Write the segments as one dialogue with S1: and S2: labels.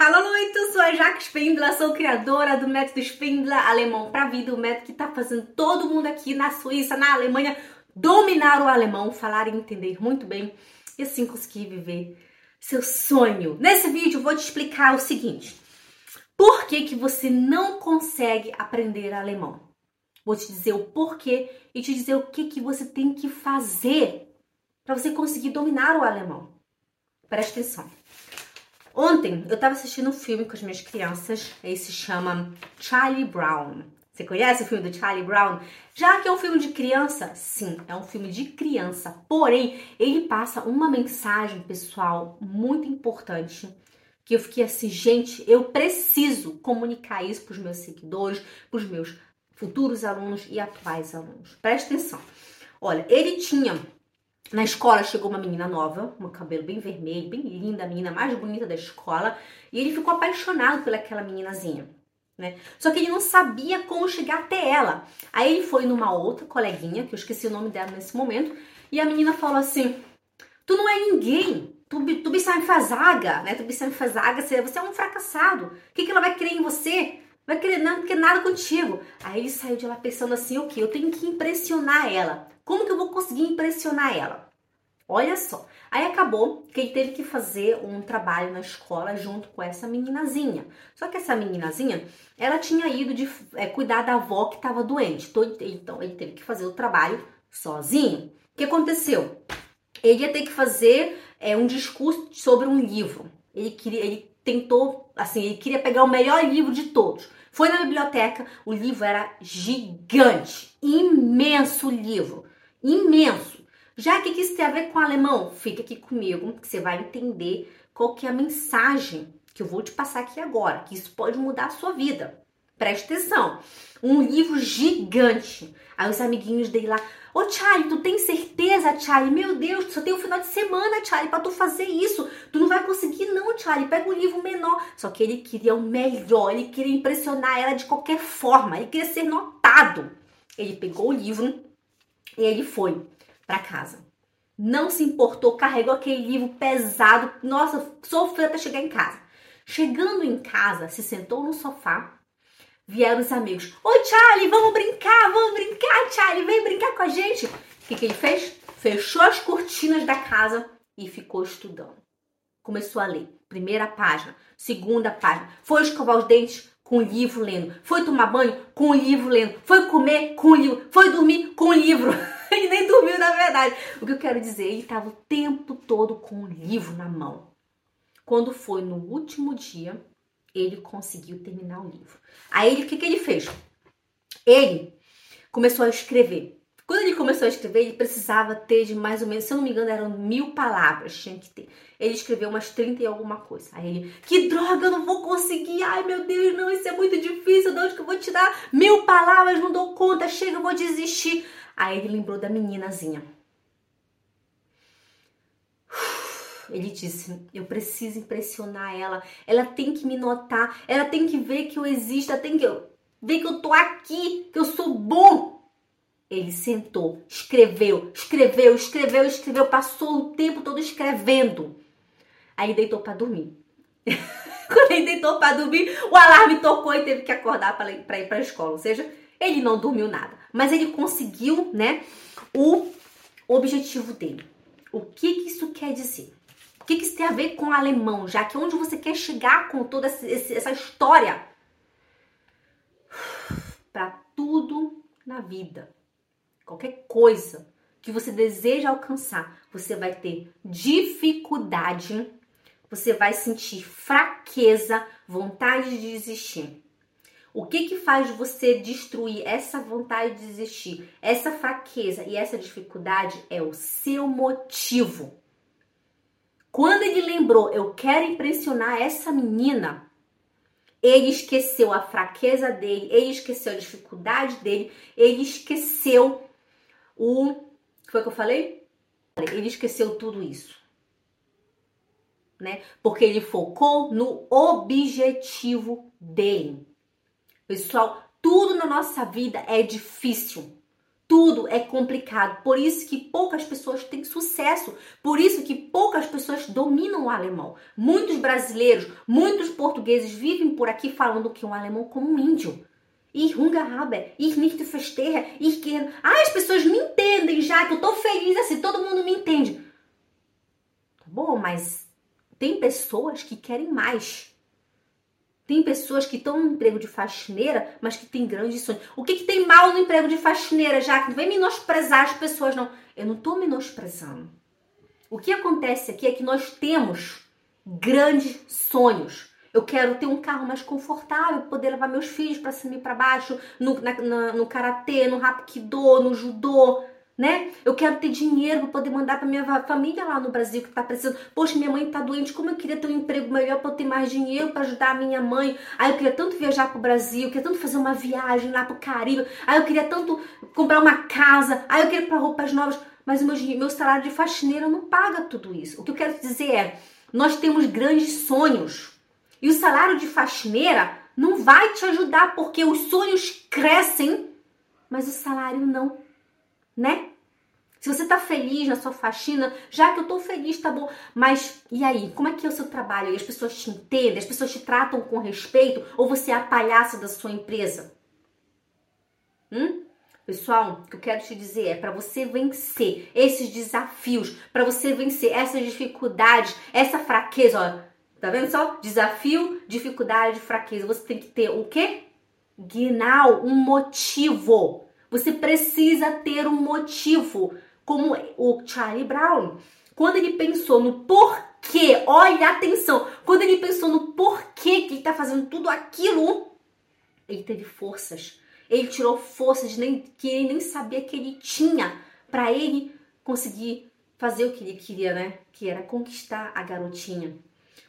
S1: Leute, eu sou a Jaque Spindler, sou criadora do método Spindler Alemão para Vida, o método que está fazendo todo mundo aqui na Suíça, na Alemanha, dominar o alemão, falar e entender muito bem e assim conseguir viver seu sonho. Nesse vídeo vou te explicar o seguinte, por que, que você não consegue aprender alemão? Vou te dizer o porquê e te dizer o que, que você tem que fazer para você conseguir dominar o alemão. Preste atenção. Ontem eu estava assistindo um filme com as minhas crianças, ele se chama Charlie Brown. Você conhece o filme do Charlie Brown? Já que é um filme de criança, sim, é um filme de criança. Porém, ele passa uma mensagem pessoal muito importante que eu fiquei assim, gente, eu preciso comunicar isso para os meus seguidores, para os meus futuros alunos e atuais alunos. Preste atenção. Olha, ele tinha na escola chegou uma menina nova, um cabelo bem vermelho, bem linda, a menina mais bonita da escola, e ele ficou apaixonado pelaquela meninazinha. Né? Só que ele não sabia como chegar até ela. Aí ele foi numa outra coleguinha, que eu esqueci o nome dela nesse momento, e a menina falou assim: Tu não é ninguém, tu, tu bist ein Versager, né? Tu bist ein Versager, você é um fracassado. O que, que ela vai querer em você? Vai querer não quer nada contigo. Aí ele saiu de lá pensando assim: o que? Eu tenho que impressionar ela. Como que eu vou conseguir impressionar ela? Olha só. Aí acabou que ele teve que fazer um trabalho na escola junto com essa meninazinha. Só que essa meninazinha, ela tinha ido de é, cuidar da avó que estava doente. Então ele teve que fazer o trabalho sozinho. O que aconteceu? Ele ia ter que fazer é, um discurso sobre um livro. Ele queria, ele tentou, assim, ele queria pegar o melhor livro de todos. Foi na biblioteca, o livro era gigante, imenso livro imenso. Já que isso tem a ver com alemão, fica aqui comigo que você vai entender qual que é a mensagem que eu vou te passar aqui agora, que isso pode mudar a sua vida. Preste atenção. Um livro gigante. Aí os amiguinhos dele lá, ô Charlie, tu tem certeza, Charlie? Meu Deus, só tem o um final de semana, Charlie, para tu fazer isso. Tu não vai conseguir não, Charlie. Pega um livro menor. Só que ele queria o melhor, ele queria impressionar ela de qualquer forma, ele queria ser notado. Ele pegou o livro, e ele foi para casa. Não se importou, carregou aquele livro pesado. Nossa, sofreu até chegar em casa. Chegando em casa, se sentou no sofá. Vieram os amigos. Oi, Charlie, vamos brincar, vamos brincar, Charlie, vem brincar com a gente. O que, que ele fez? Fechou as cortinas da casa e ficou estudando. Começou a ler. Primeira página, segunda página. Foi escovar os dentes com o livro lendo. Foi tomar banho com o livro lendo. Foi comer com o livro. Foi dormir com o livro. ele nem dormiu, na verdade. O que eu quero dizer, ele estava o tempo todo com o livro na mão. Quando foi no último dia, ele conseguiu terminar o livro. Aí, o que, que ele fez? Ele começou a escrever. Quando ele começou a escrever, ele precisava ter de mais ou menos, se eu não me engano, eram mil palavras, tinha que ter. Ele escreveu umas 30 e alguma coisa. Aí ele, que droga, eu não vou conseguir. Ai, meu Deus, não, isso é muito difícil. De onde que eu vou tirar mil palavras? Não dou conta, chega, eu vou desistir. Aí ele lembrou da meninazinha. Ele disse: Eu preciso impressionar ela. Ela tem que me notar. Ela tem que ver que eu existo. Ela tem que ver que eu tô aqui. Que eu sou bom. Ele sentou, escreveu, escreveu, escreveu, escreveu. Passou o tempo todo escrevendo. Aí deitou para dormir. Quando ele deitou para dormir, o alarme tocou e teve que acordar para ir para a escola. Ou seja, ele não dormiu nada, mas ele conseguiu, né, o objetivo dele. O que, que isso quer dizer? O que, que isso tem a ver com alemão? Já que onde você quer chegar com toda essa história? Para tudo na vida, qualquer coisa que você deseja alcançar, você vai ter dificuldade, você vai sentir fraqueza, vontade de desistir. O que que faz você destruir essa vontade de desistir, essa fraqueza e essa dificuldade é o seu motivo. Quando ele lembrou, eu quero impressionar essa menina, ele esqueceu a fraqueza dele, ele esqueceu a dificuldade dele, ele esqueceu o. Foi o que eu falei? Ele esqueceu tudo isso. Né? Porque ele focou no objetivo dele. Pessoal, tudo na nossa vida é difícil. Tudo é complicado, por isso que poucas pessoas têm sucesso, por isso que poucas pessoas dominam o alemão. Muitos brasileiros, muitos portugueses vivem por aqui falando que um alemão como um índio. Ich Hunger habe, ich nicht verstehe, ich quero. Ah, as pessoas me entendem já, que eu tô feliz assim, todo mundo me entende. Tá bom, mas tem pessoas que querem mais. Tem pessoas que estão no emprego de faxineira, mas que têm grandes sonhos. O que, que tem mal no emprego de faxineira, já? Não vem menosprezar as pessoas, não. Eu não estou menosprezando. O que acontece aqui é que nós temos grandes sonhos. Eu quero ter um carro mais confortável, poder levar meus filhos para cima e para baixo, no, no karatê, no rapido, no judô né? Eu quero ter dinheiro para poder mandar para minha família lá no Brasil que tá precisando. Poxa, minha mãe tá doente, como eu queria ter um emprego melhor para ter mais dinheiro para ajudar a minha mãe. Aí eu queria tanto viajar pro Brasil, eu queria tanto fazer uma viagem lá pro Caribe. Aí eu queria tanto comprar uma casa. Aí eu queria para roupas novas, mas o meu, meu salário de faxineira não paga tudo isso. O que eu quero dizer é, nós temos grandes sonhos. E o salário de faxineira não vai te ajudar porque os sonhos crescem, mas o salário não né? Se você tá feliz na sua faxina, já que eu tô feliz, tá bom. Mas e aí? Como é que é o seu trabalho? E as pessoas te entendem? As pessoas te tratam com respeito? Ou você é a palhaça da sua empresa? Hum? Pessoal, o que eu quero te dizer é para você vencer esses desafios, para você vencer essas dificuldades, essa fraqueza, ó. Tá vendo só? Desafio, dificuldade, fraqueza. Você tem que ter o quê? Guinal, um motivo. Você precisa ter um motivo, como o Charlie Brown. Quando ele pensou no porquê, olha atenção, quando ele pensou no porquê que ele está fazendo tudo aquilo, ele teve forças. Ele tirou forças nem, que ele nem sabia que ele tinha para ele conseguir fazer o que ele queria, né? Que era conquistar a garotinha.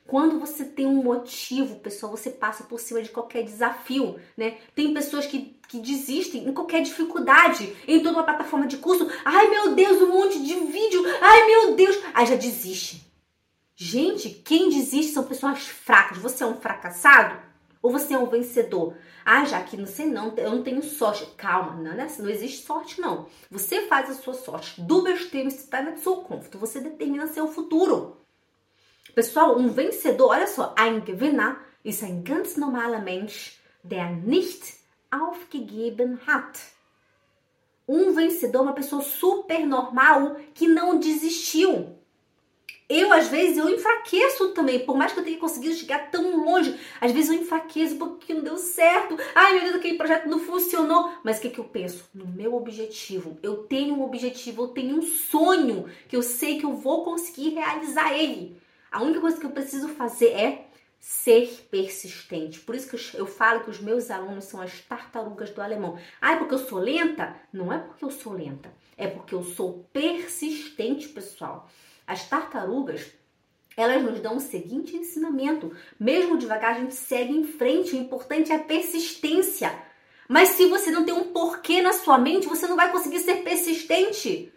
S1: Quando você tem um motivo, pessoal, você passa por cima de qualquer desafio, né? Tem pessoas que, que desistem em qualquer dificuldade, em toda uma plataforma de curso. Ai, meu Deus, um monte de vídeo. Ai, meu Deus. Aí já desiste. Gente, quem desiste são pessoas fracas. Você é um fracassado ou você é um vencedor? Ah, já que não sei não, eu não tenho sorte. Calma, não, é assim, não existe sorte não. Você faz a sua sorte. Du bestimmst está na sua conforto. Você determina seu futuro. Pessoal, um vencedor, olha só, ein Gewinner ist ein ganz normaler Mensch, der nicht aufgegeben hat. Um vencedor, uma pessoa super normal que não desistiu. Eu, às vezes, eu enfraqueço também, por mais que eu tenha conseguido chegar tão longe, às vezes eu enfraqueço porque não deu certo. Ai, meu Deus, aquele projeto não funcionou. Mas o que, que eu penso? No meu objetivo. Eu tenho um objetivo, eu tenho um sonho que eu sei que eu vou conseguir realizar ele. A única coisa que eu preciso fazer é ser persistente. Por isso que eu falo que os meus alunos são as tartarugas do alemão. Ah, é porque eu sou lenta? Não é porque eu sou lenta, é porque eu sou persistente, pessoal. As tartarugas, elas nos dão o seguinte ensinamento: mesmo devagar, a gente segue em frente. O importante é a persistência. Mas se você não tem um porquê na sua mente, você não vai conseguir ser persistente.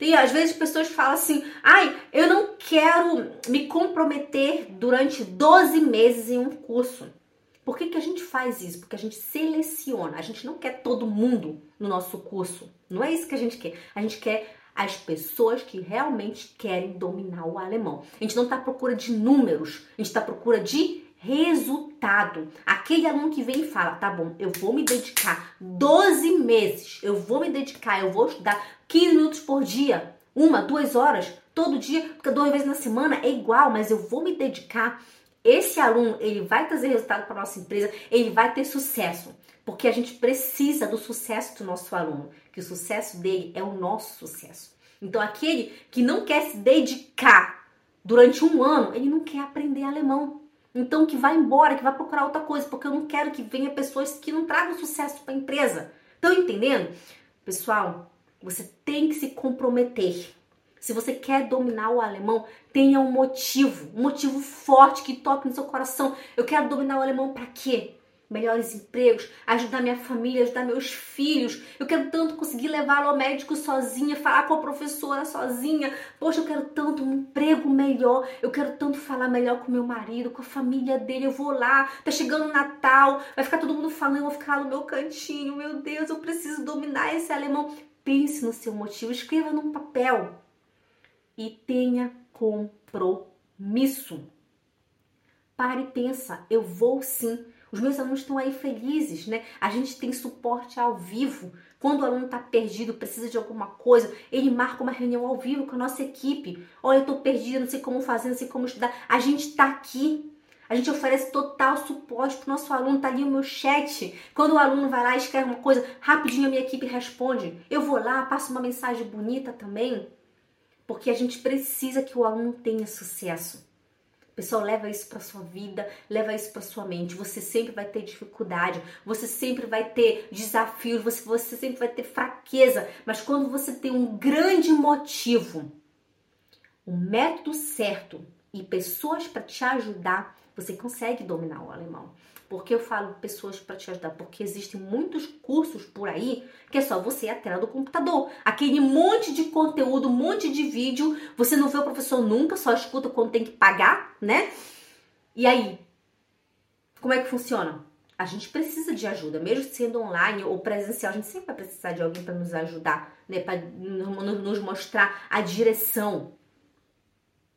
S1: Tem, às vezes pessoas falam assim: ai, eu não quero me comprometer durante 12 meses em um curso. Por que, que a gente faz isso? Porque a gente seleciona. A gente não quer todo mundo no nosso curso. Não é isso que a gente quer. A gente quer as pessoas que realmente querem dominar o alemão. A gente não está à procura de números, a gente está à procura de resultado. Aquele aluno que vem e fala: tá bom, eu vou me dedicar 12 meses, eu vou me dedicar, eu vou estudar 15 minutos por dia, uma, duas horas, todo dia, porque duas vezes na semana é igual, mas eu vou me dedicar. Esse aluno, ele vai trazer resultado para nossa empresa, ele vai ter sucesso, porque a gente precisa do sucesso do nosso aluno, que o sucesso dele é o nosso sucesso. Então, aquele que não quer se dedicar durante um ano, ele não quer aprender alemão. Então que vá embora, que vá procurar outra coisa, porque eu não quero que venha pessoas que não tragam sucesso para a empresa. Estão entendendo? Pessoal, você tem que se comprometer. Se você quer dominar o alemão, tenha um motivo, um motivo forte que toque no seu coração. Eu quero dominar o alemão para quê? Melhores empregos, ajudar minha família, ajudar meus filhos. Eu quero tanto conseguir levá-lo ao médico sozinha, falar com a professora sozinha. Poxa, eu quero tanto um emprego melhor. Eu quero tanto falar melhor com meu marido, com a família dele. Eu vou lá, tá chegando o Natal, vai ficar todo mundo falando, eu vou ficar lá no meu cantinho. Meu Deus, eu preciso dominar esse alemão. pense no seu motivo, escreva num papel e tenha compromisso. Pare e pensa, eu vou sim. Os meus alunos estão aí felizes, né? A gente tem suporte ao vivo. Quando o aluno está perdido, precisa de alguma coisa, ele marca uma reunião ao vivo com a nossa equipe. Olha, eu estou perdida, não sei como fazer, não sei como estudar. A gente está aqui. A gente oferece total suporte para o nosso aluno. Tá ali o meu chat. Quando o aluno vai lá e escreve uma coisa, rapidinho a minha equipe responde. Eu vou lá, passo uma mensagem bonita também. Porque a gente precisa que o aluno tenha sucesso. Pessoal, leva isso para sua vida, leva isso para sua mente. Você sempre vai ter dificuldade, você sempre vai ter desafios, você, você sempre vai ter fraqueza. Mas quando você tem um grande motivo, um método certo e pessoas para te ajudar, você consegue dominar o alemão. Por que eu falo pessoas para te ajudar? Porque existem muitos cursos por aí que é só você ir à tela do computador. Aquele monte de conteúdo, um monte de vídeo, você não vê o professor nunca, só escuta quando tem que pagar, né? E aí? Como é que funciona? A gente precisa de ajuda, mesmo sendo online ou presencial, a gente sempre vai precisar de alguém para nos ajudar, né? Para nos mostrar a direção.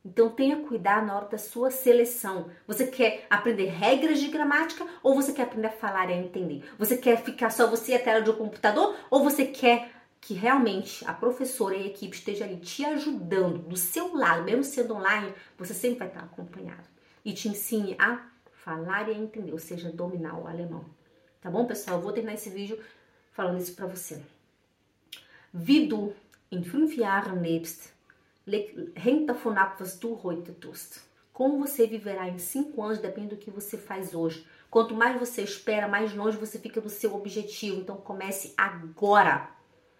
S1: Então tenha cuidado na hora da sua seleção. Você quer aprender regras de gramática ou você quer aprender a falar e a entender? Você quer ficar só você e a tela do computador ou você quer que realmente a professora e a equipe esteja ali te ajudando do seu lado, mesmo sendo online, você sempre vai estar acompanhado e te ensine a falar e a entender, ou seja, dominar o alemão. Tá bom, pessoal? Eu vou terminar esse vídeo falando isso para você. Wie du in fünf Jahren lebst, hängt davon ab, was. Como você viverá em cinco anos depende do que você faz hoje. Quanto mais você espera, mais longe você fica do seu objetivo. Então comece agora.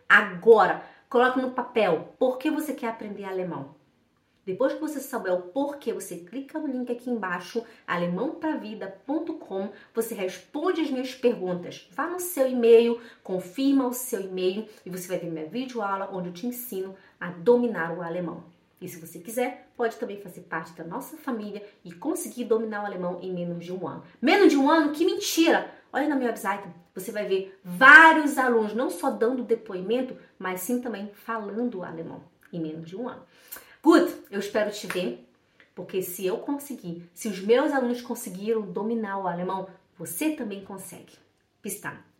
S1: Agora. Coloque no papel. Por que você quer aprender alemão? Depois que você souber o porquê, você clica no link aqui embaixo, alemãopravida.com, você responde as minhas perguntas. Vá no seu e-mail, confirma o seu e-mail e você vai ver minha videoaula onde eu te ensino a dominar o alemão. E se você quiser, pode também fazer parte da nossa família e conseguir dominar o alemão em menos de um ano. Menos de um ano? Que mentira! Olha na minha website, você vai ver vários alunos, não só dando depoimento, mas sim também falando alemão em menos de um ano. Good, eu espero te ver, porque se eu conseguir, se os meus alunos conseguiram dominar o alemão, você também consegue. Bis dann.